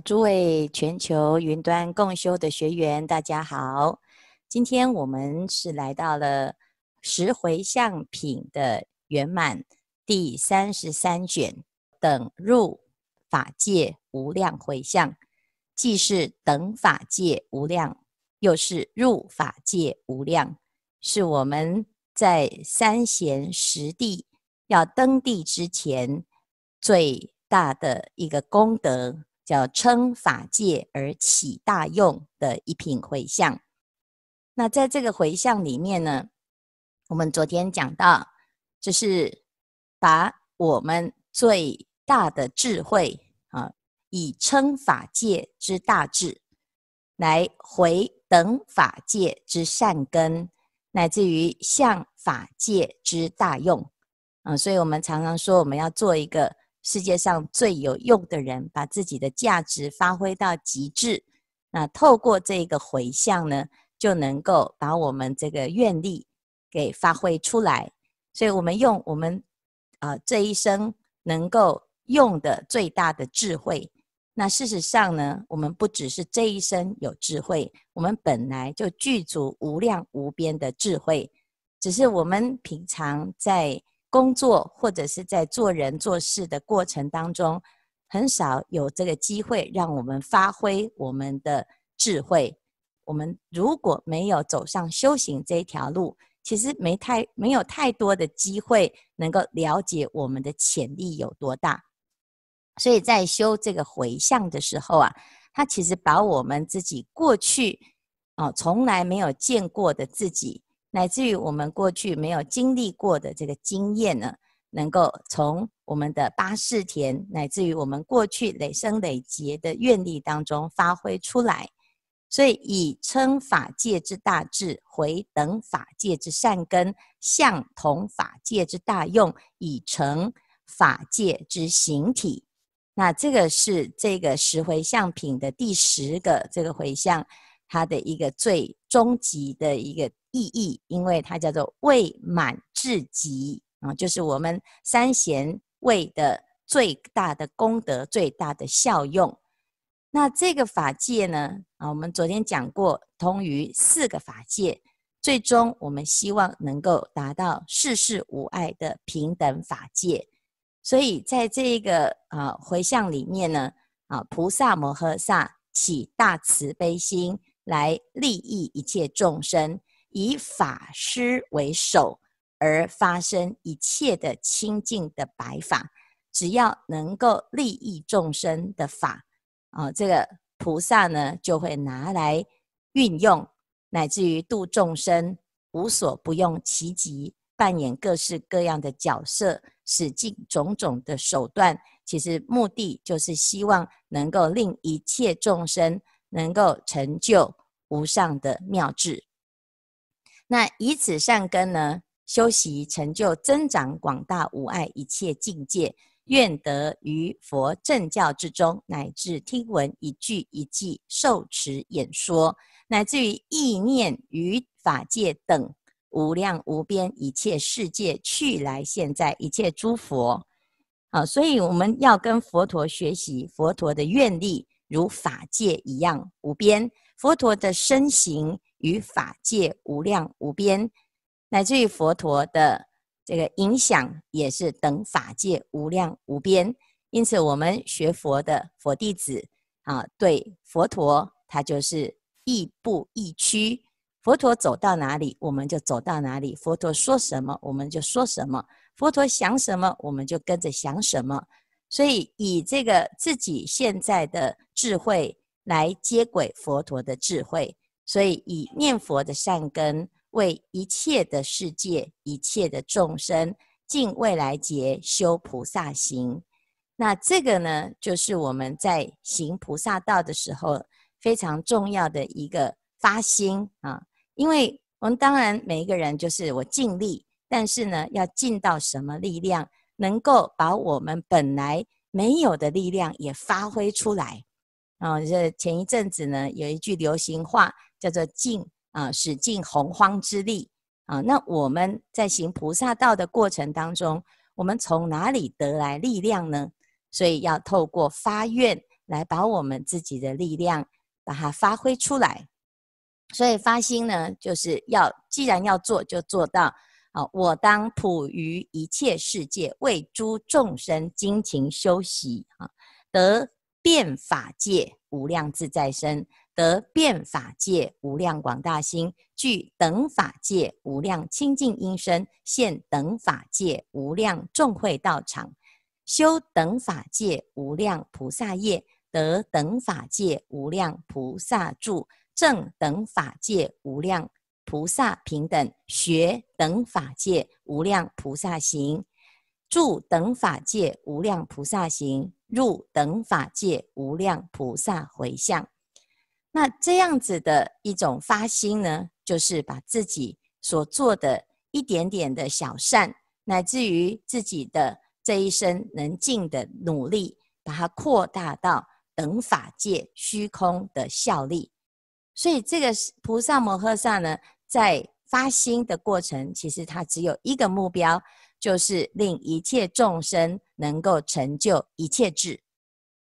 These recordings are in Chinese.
诸位全球云端共修的学员，大家好。今天我们是来到了十回向品的圆满第三十三卷，等入法界无量回向，既是等法界无量，又是入法界无量，是我们在三贤十地要登地之前最大的一个功德。叫称法界而起大用的一品回向。那在这个回向里面呢，我们昨天讲到，就是把我们最大的智慧啊，以称法界之大智，来回等法界之善根，乃至于向法界之大用啊。所以我们常常说，我们要做一个。世界上最有用的人，把自己的价值发挥到极致。那透过这个回向呢，就能够把我们这个愿力给发挥出来。所以，我们用我们啊、这一生能够用的最大的智慧。那事实上呢，我们不只是这一生有智慧，我们本来就具足无量无边的智慧，只是我们平常在。工作或者是在做人做事的过程当中，很少有这个机会让我们发挥我们的智慧。我们如果没有走上修行这一条路，其实没太没有太多的机会能够了解我们的潜力有多大。所以在修这个回向的时候啊，他其实把我们自己过去哦从来没有见过的自己。乃至于我们过去没有经历过的这个经验呢，能够从我们的八识田，乃至于我们过去累生累劫的愿力当中发挥出来，所以以称法界之大智，回等法界之善根，向同法界之大用，以成法界之形体。那这个是这个十回向品的第十个这个回向，它的一个最终极的一个。意义，因为它叫做未满至极啊，就是我们三贤位的最大的功德、最大的效用。那这个法界呢啊，我们昨天讲过，通于四个法界，最终我们希望能够达到世世无碍的平等法界。所以在这个啊回向里面呢啊，菩萨摩诃萨起大慈悲心来利益一切众生。以法师为首而发生一切的清净的白法，只要能够利益众生的法，啊，这个菩萨呢就会拿来运用，乃至于度众生，无所不用其极，扮演各式各样的角色，使尽种种的手段，其实目的就是希望能够令一切众生能够成就无上的妙智。那以此善根呢，修习成就增长广大无碍一切境界，愿得于佛正教之中，乃至听闻一句一偈受持演说，乃至于意念于法界等无量无边一切世界去来现在一切诸佛，啊，所以我们要跟佛陀学习，佛陀的愿力如法界一样无边，佛陀的身形。与法界无量无边，乃至于佛陀的这个影响也是等法界无量无边。因此，我们学佛的佛弟子啊，对佛陀他就是亦步亦趋。佛陀走到哪里，我们就走到哪里；佛陀说什么，我们就说什么；佛陀想什么，我们就跟着想什么。所以，以这个自己现在的智慧来接轨佛陀的智慧。所以，以念佛的善根，为一切的世界、一切的众生，尽未来劫修菩萨行。那这个呢，就是我们在行菩萨道的时候非常重要的一个发心啊。因为我们当然每一个人就是我尽力，但是呢，要尽到什么力量，能够把我们本来没有的力量也发挥出来啊。这前一阵子呢，有一句流行话。叫做尽啊，使尽洪荒之力啊！那我们在行菩萨道的过程当中，我们从哪里得来力量呢？所以要透过发愿来把我们自己的力量把它发挥出来。所以发心呢，就是要既然要做，就做到啊！我当普于一切世界，为诸众生精勤修习啊，得遍法界无量自在身，得遍法界无量广大心，具等法界无量清净音声，现等法界无量众会道场，修等法界无量菩萨业，得等法界无量菩萨住。正等法界无量菩萨平等，学等法界无量菩萨行，住等法界无量菩萨行，入等法界无量菩萨回向。那这样子的一种发心呢，就是把自己所做的一点点的小善，乃至于自己的这一生能尽的努力，把它扩大到等法界虚空的效力。所以，这个菩萨摩诃萨呢，在发心的过程，其实它只有一个目标，就是令一切众生能够成就一切智。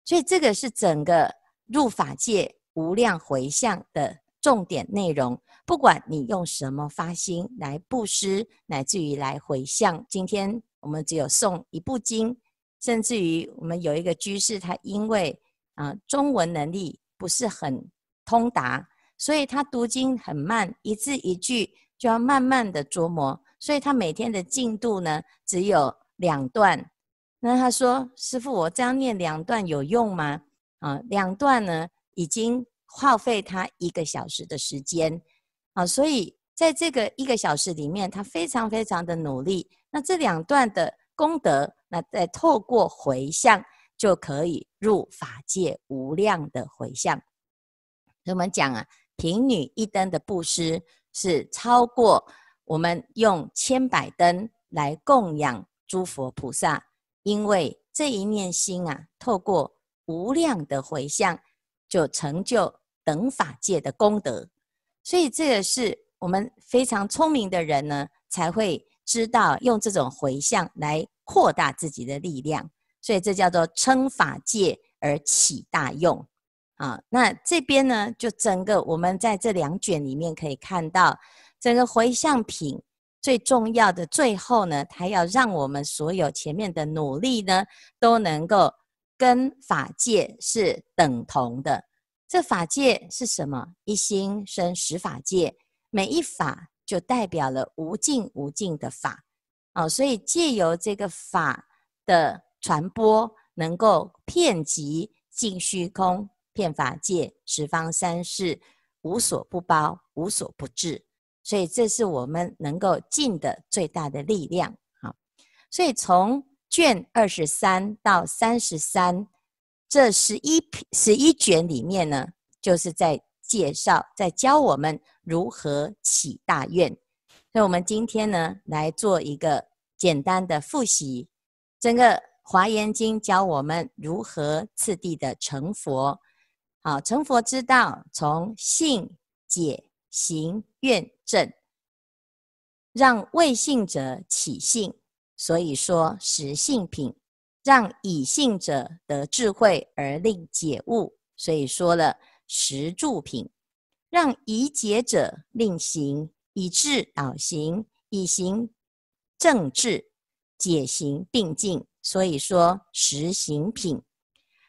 所以，这个是整个入法界无量回向的重点内容。不管你用什么发心来布施，乃至于来回向，今天我们只有诵一部经，甚至于我们有一个居士，他因为啊、中文能力不是很。通达，所以他读经很慢，一字一句就要慢慢的琢磨，所以他每天的进度呢只有两段。那他说：“师父，我这样念两段有用吗？”啊，两段呢已经耗费他一个小时的时间啊，所以在这个一个小时里面，他非常非常的努力。那这两段的功德，那再透过回向就可以入法界无量的回向。我们讲啊，贫女一灯的布施是超过我们用千百灯来供养诸佛菩萨，因为这一念心啊，透过无量的回向，就成就等法界的功德。所以这个是我们非常聪明的人呢，才会知道用这种回向来扩大自己的力量。所以这叫做称法界而起大用。啊，那这边呢，就整个我们在这两卷里面可以看到，整个回向品最重要的最后呢，它要让我们所有前面的努力呢，都能够跟法界是等同的。这法界是什么？一心生十法界，每一法就代表了无尽无尽的法。啊，所以借由这个法的传播，能够遍及尽虚空。遍法界，十方三世，无所不包，无所不至。所以，这是我们能够尽的最大的力量。好，所以从卷二十三到三十三这十一十一卷里面呢，就是在介绍，在教我们如何起大愿。所以，我们今天呢，来做一个简单的复习。整个《华严经》教我们如何次第的成佛。好，成佛之道，从信解行愿证，让未信者起信，所以说实信品；让已信者得智慧而令解悟，所以说了实住品；让已解者令行，以智导行，以行正智，解行并进，所以说实行品。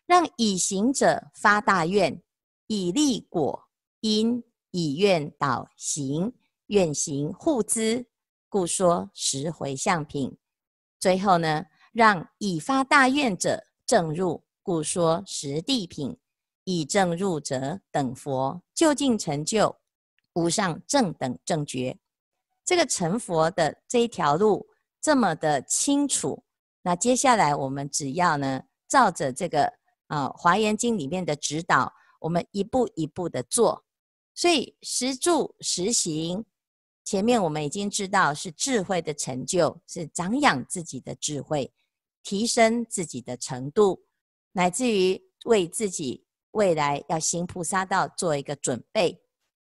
让已行者发大愿，以利果因，以愿导行，愿行护资，故说实回向品。最后呢，让已发大愿者证入，故说实地品。已证入者等佛，究竟成就无上正等正觉。这个成佛的这一条路这么的清楚，那接下来我们只要呢，照着这个。啊，《华严经》里面的指导，我们一步一步的做，所以实住实行，前面我们已经知道是智慧的成就，是长养自己的智慧，提升自己的程度，乃至于为自己未来要行菩萨道做一个准备。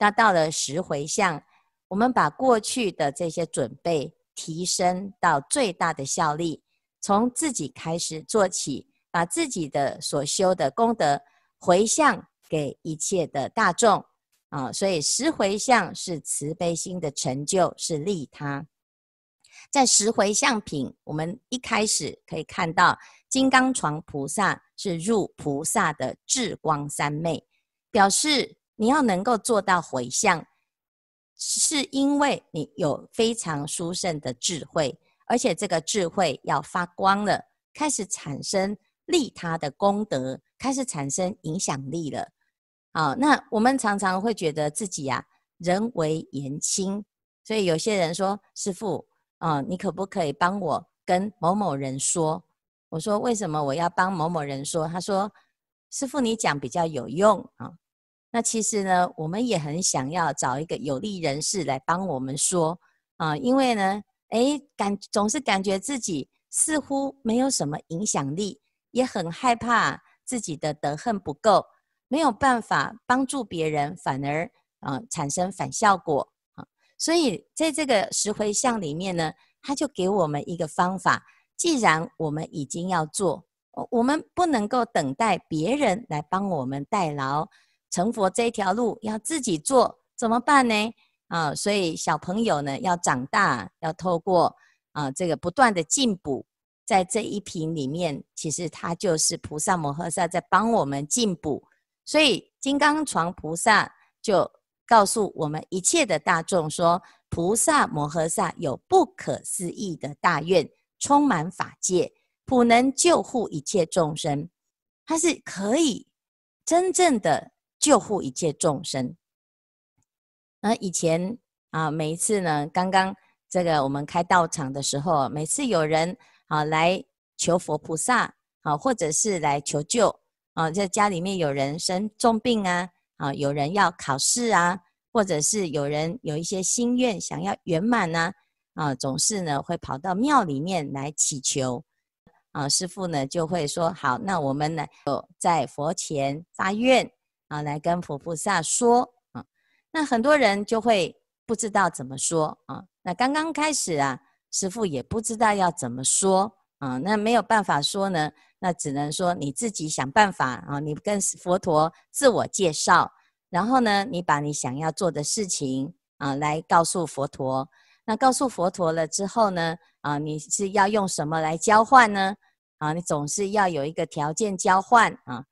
那到了实回向，我们把过去的这些准备提升到最大的效力，从自己开始做起。把自己的所修的功德回向给一切的大众啊，所以十回向是慈悲心的成就，是利他。在十回向品，我们一开始可以看到金刚床菩萨是入菩萨的智光三昧，表示你要能够做到回向，是因为你有非常殊胜的智慧，而且这个智慧要发光了，开始产生利他的功德，开始产生影响力了。好，那我们常常会觉得自己呀、啊，人微言轻，所以有些人说，师父。啊、你可不可以帮我跟某某人说？我说，为什么我要帮某某人说？他说，师父你讲比较有用啊、那其实呢，我们也很想要找一个有力人士来帮我们说啊、因为呢，哎，感总是感觉自己似乎没有什么影响力，也很害怕自己的德行不够，没有办法帮助别人，反而啊、产生反效果啊。所以，在这个十回向里面呢，他就给我们一个方法。既然我们已经要做，我们不能够等待别人来帮我们代劳。成佛这条路要自己做，怎么办呢？啊，所以小朋友呢要长大，要透过啊这个不断的进补，在这一品里面，其实他就是菩萨摩诃萨在帮我们进补。所以金刚床菩萨就。告诉我们一切的大众说，菩萨摩诃萨有不可思议的大愿，充满法界，普能救护一切众生。他是可以真正的救护一切众生。那以前啊，每一次呢，刚刚这个我们开道场的时候，每次有人啊来求佛菩萨啊，或者是来求救啊，在家里面有人生重病啊。啊，有人要考试啊，或者是有人有一些心愿想要圆满呢，啊，总是呢会跑到庙里面来祈求，啊，师父呢就会说，好，那我们呢就在佛前发愿，啊，来跟佛菩萨说，啊，那很多人就会不知道怎么说，啊，那刚刚开始啊，师父也不知道要怎么说，啊，那没有办法说呢。那只能说你自己想办法啊！你跟佛陀自我介绍，然后呢，你把你想要做的事情啊来告诉佛陀。那告诉佛陀了之后呢，啊，你是要用什么来交换呢？啊，你总是要有一个条件交换啊。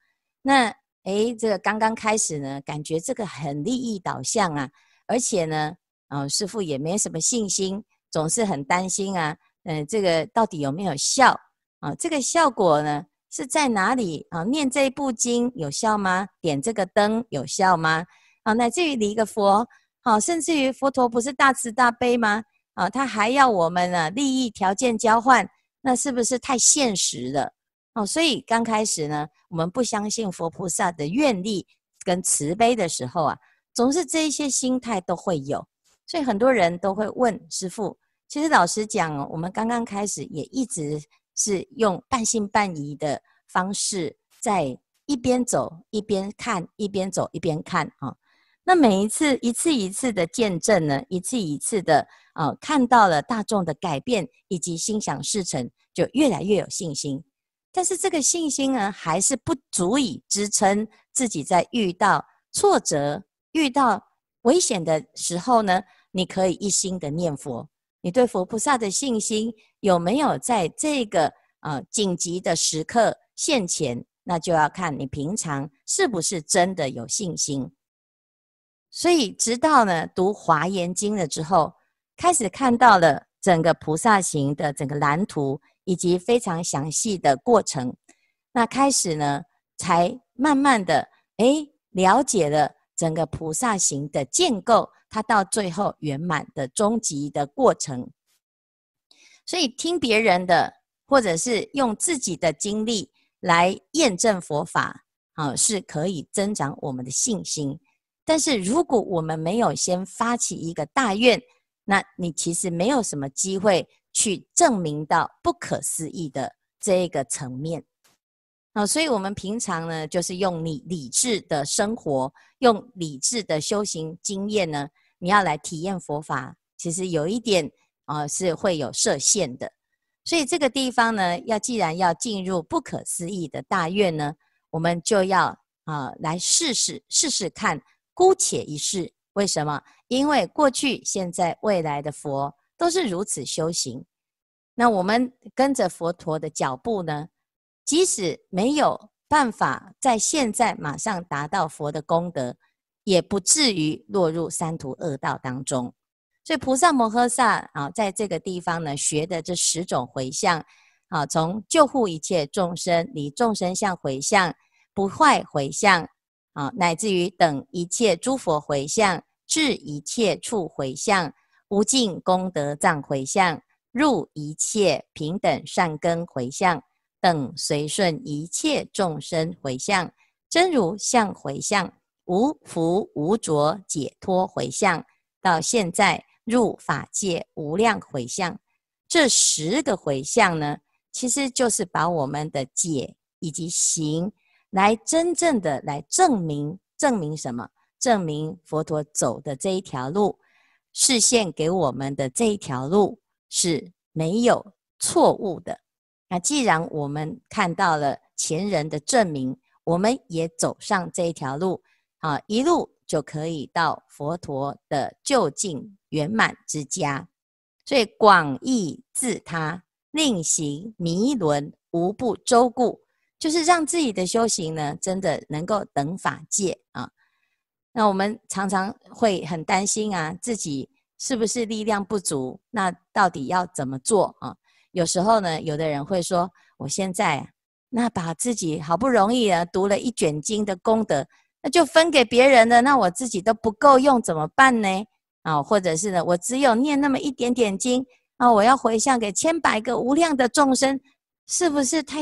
那诶，这个刚刚开始呢，感觉这个很利益导向啊，而且呢，啊，师父也没什么信心，总是很担心啊。嗯，这个到底有没有效？啊，这个效果呢是在哪里啊？念这部经有效吗？点这个灯有效吗？啊，乃至于离个佛，好，甚至于佛陀不是大慈大悲吗？啊，他还要我们呢利益条件交换，那是不是太现实了？哦，所以刚开始呢，我们不相信佛菩萨的愿力跟慈悲的时候啊，总是这一些心态都会有，所以很多人都会问师父。其实老实讲，我们刚刚开始也一直。是用半信半疑的方式，在一边走一边看，一边走一边看啊。那每一次一次一次的见证呢，一次一次的啊，看到了大众的改变以及心想事成，就越来越有信心。但是这个信心呢，还是不足以支撑自己在遇到挫折、遇到危险的时候呢，你可以一心的念佛。你对佛菩萨的信心有没有在这个呃紧急的时刻现前？那就要看你平常是不是真的有信心。所以，直到呢读《华严经》了之后，开始看到了整个菩萨行的整个蓝图以及非常详细的过程，那开始呢才慢慢的诶了解了整个菩萨行的建构。他到最后圆满的终极的过程，所以听别人的，或者是用自己的经历来验证佛法，啊，是可以增长我们的信心。但是如果我们没有先发起一个大愿，那你其实没有什么机会去证明到不可思议的这一个层面。啊，所以我们平常呢，就是用你理智的生活，用理智的修行经验呢。你要来体验佛法，其实有一点啊、是会有设限的。所以这个地方呢，要既然要进入不可思议的大愿呢，我们就要啊、呃、来试试试试看，姑且一试。为什么？因为过去、现在、未来的佛都是如此修行。那我们跟着佛陀的脚步呢，即使没有办法在现在马上达到佛的功德，也不至于落入三途恶道当中。所以菩萨摩诃萨啊，在这个地方呢，学的这十种回向啊，从救护一切众生、离众生相回向、不坏回向啊，乃至于等一切诸佛回向、至一切处回向、无尽功德藏回向。入一切平等善根回向，等随顺一切众生回向，真如相回向，无福无着解脱回向，到现在入法界无量回向，这十个回向呢，其实就是把我们的解以及行来真正的来证明，证明什么？证明佛陀走的这一条路，示现给我们的这一条路。是没有错误的。那既然我们看到了前人的证明，我们也走上这一条路，啊，一路就可以到佛陀的究竟圆满之家。所以广益自他，令行弥轮无不周顾，就是让自己的修行呢，真的能够等法界啊。那我们常常会很担心啊，自己。是不是力量不足？那到底要怎么做啊？有时候呢，有的人会说：“我现在那把自己好不容易啊读了一卷经的功德，那就分给别人了，那我自己都不够用，怎么办呢？”啊，或者是呢，我只有念那么一点点经啊，我要回向给千百个无量的众生，是不是太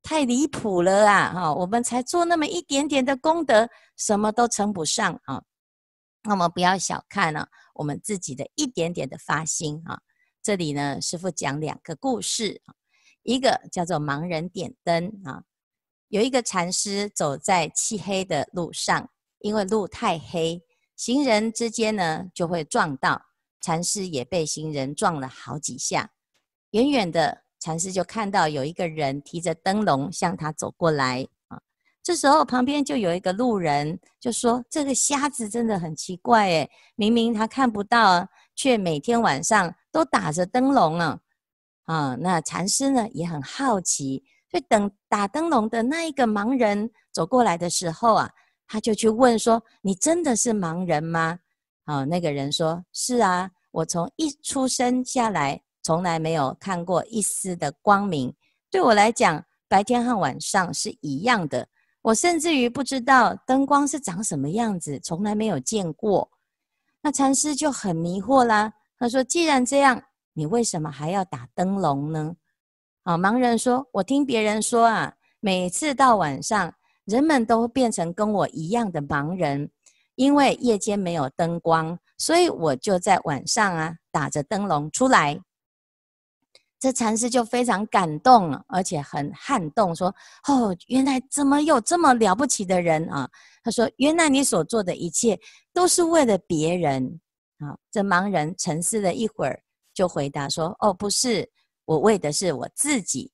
太离谱了啊？哈，我们才做那么一点点的功德，什么都称不上啊。那么不要小看了、我们自己的一点点的发心啊。这里呢，师父讲两个故事，一个叫做盲人点灯啊。有一个禅师走在漆黑的路上，因为路太黑，行人之间呢就会撞到，禅师也被行人撞了好几下。远远的禅师就看到有一个人提着灯笼向他走过来啊。这时候，旁边就有一个路人，就说：“这个瞎子真的很奇怪，诶，明明他看不到，却每天晚上都打着灯笼啊！”啊，那禅师呢也很好奇，所以等打灯笼的那一个盲人走过来的时候啊，他就去问说：“你真的是盲人吗？”啊，那个人说：“是啊，我从一出生下来，从来没有看过一丝的光明，对我来讲，白天和晚上是一样的。”我甚至于不知道灯光是长什么样子，从来没有见过。那禅师就很迷惑啦。他说：“既然这样，你为什么还要打灯笼呢？”啊，盲人说：“我听别人说啊，每次到晚上，人们都变成跟我一样的盲人，因为夜间没有灯光，所以我就在晚上啊打着灯笼出来。”这禅师就非常感动，而且很撼动，说：“哦，原来怎么有这么了不起的人啊？”他说：“原来你所做的一切都是为了别人啊！”这盲人沉思了一会儿，就回答说：“哦，不是，我为的是我自己。”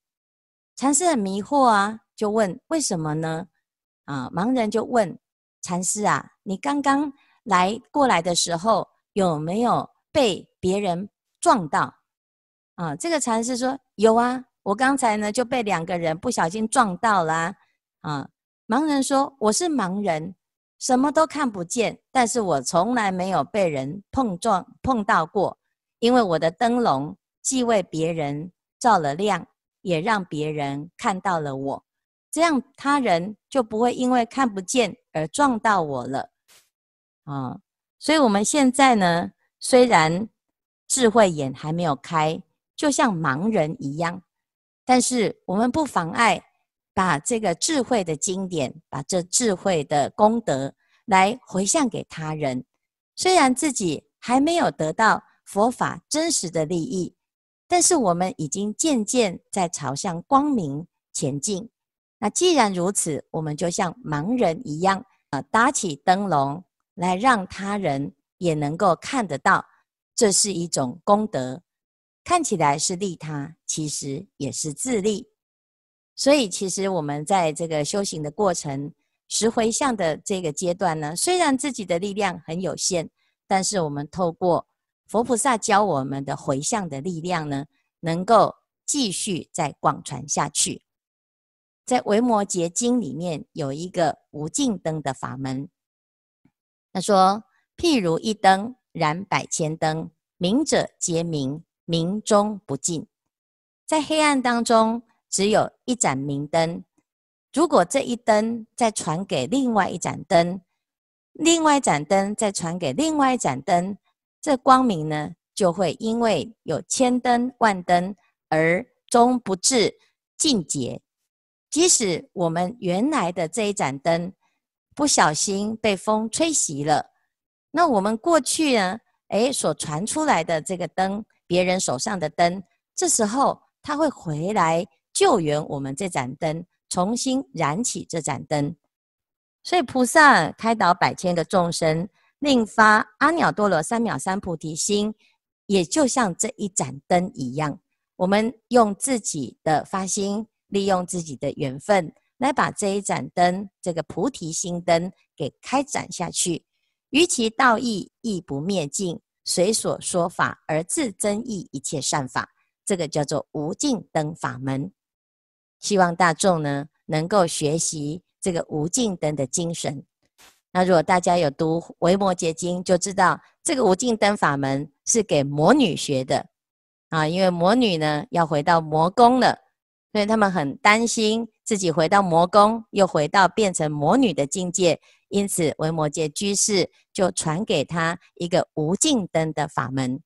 禅师很迷惑啊，就问：“为什么呢？”啊，盲人就问禅师啊：“你刚刚来过来的时候，有没有被别人撞到？”啊，这个禅师说有啊，我刚才呢就被两个人不小心撞到啦。啊，盲人说我是盲人，什么都看不见，但是我从来没有被人碰撞碰到过，因为我的灯笼既为别人照了亮，也让别人看到了我，这样他人就不会因为看不见而撞到我了。啊，所以我们现在呢，虽然智慧眼还没有开。就像盲人一样，但是我们不妨碍把这个智慧的经典，把这智慧的功德来回向给他人。虽然自己还没有得到佛法真实的利益，但是我们已经渐渐在朝向光明前进。那既然如此，我们就像盲人一样，啊，打起灯笼来，让他人也能够看得到，这是一种功德。看起来是利他，其实也是自利。所以，其实我们在这个修行的过程，十回向的这个阶段呢，虽然自己的力量很有限，但是我们透过佛菩萨教我们的回向的力量呢，能够继续再广传下去。在《维摩诘经》里面有一个无尽灯的法门，他说：“譬如一灯燃百千灯，明者皆明，明中不尽。在黑暗当中，只有一盏明灯。如果这一灯再传给另外一盏灯，另外一盏灯再传给另外一盏灯，这光明呢，就会因为有千灯万灯而终不至尽竭。即使我们原来的这一盏灯不小心被风吹熄了，那我们过去呢，诶，所传出来的这个灯，别人手上的灯，这时候他会回来救援我们这盏灯，重新燃起这盏灯。所以菩萨开导百千个众生。另发阿耨多罗三藐三菩提心，也就像这一盏灯一样，我们用自己的发心，利用自己的缘分，来把这一盏灯，这个菩提心灯给开展下去。于其道义亦不灭尽，随所说法而自增益一切善法，这个叫做无尽灯法门。希望大众呢，能够学习这个无尽灯的精神。那如果大家有读《维摩诘经》，就知道这个无尽灯法门是给魔女学的啊，因为魔女呢要回到魔宫了，所以他们很担心自己回到魔宫，又回到变成魔女的境界，因此维摩诘居士就传给他一个无尽灯的法门。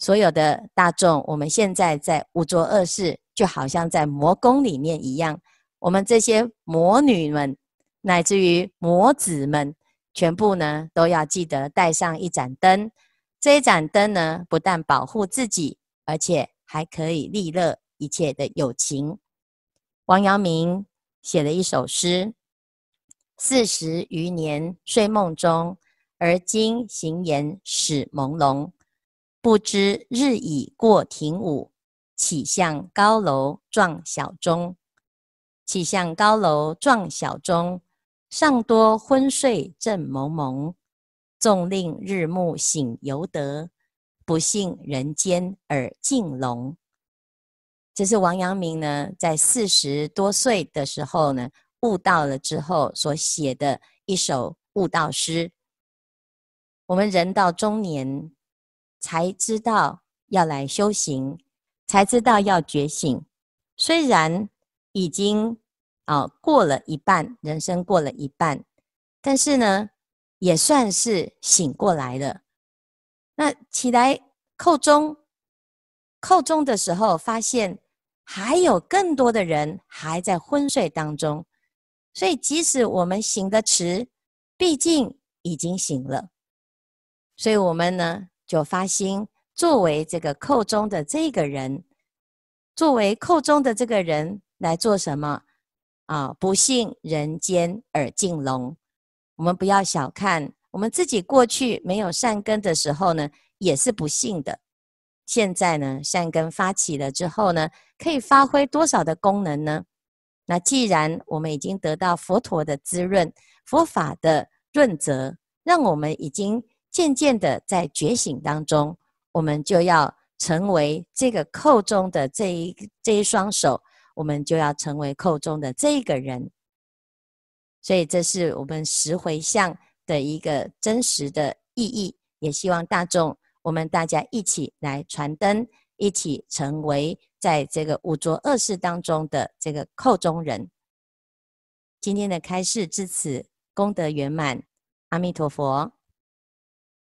所有的大众，我们现在在五浊恶世，就好像在魔宫里面一样，我们这些魔女们。乃至于魔子们，全部呢都要记得带上一盏灯。这一盏灯呢，不但保护自己，而且还可以利乐一切的友情。王阳明写了一首诗：四十余年睡梦中，而今行言始朦胧。不知日已过庭午，岂向高楼撞晓钟？岂向高楼撞晓钟？尚多昏睡正蒙蒙，纵令日暮醒犹得，不幸人间耳尽聋。这是王阳明呢，在四十多岁的时候呢，悟道了之后所写的一首悟道诗。我们人到中年，才知道要来修行，才知道要觉醒。虽然已经。啊、过了一半，人生过了一半，但是呢，也算是醒过来了。那起来叩钟，叩钟的时候，发现还有更多的人还在昏睡当中。所以，即使我们醒得迟，毕竟已经醒了。所以我们呢，就发心作为这个叩钟的这个人，作为叩钟的这个人来做什么？啊！不幸人间耳尽聋，我们不要小看我们自己过去没有善根的时候呢，也是不幸的。现在呢，善根发起了之后呢，可以发挥多少的功能呢？那既然我们已经得到佛陀的滋润、佛法的润泽，让我们已经渐渐的在觉醒当中，我们就要成为这个扣中的这一这一双手。我们就要成为寇中的这个人，所以这是我们十回向的一个真实的意义。也希望大众，我们大家一起来传灯，一起成为在这个五浊恶世当中的这个寇中人。今天的开示至此，功德圆满，阿弥陀佛。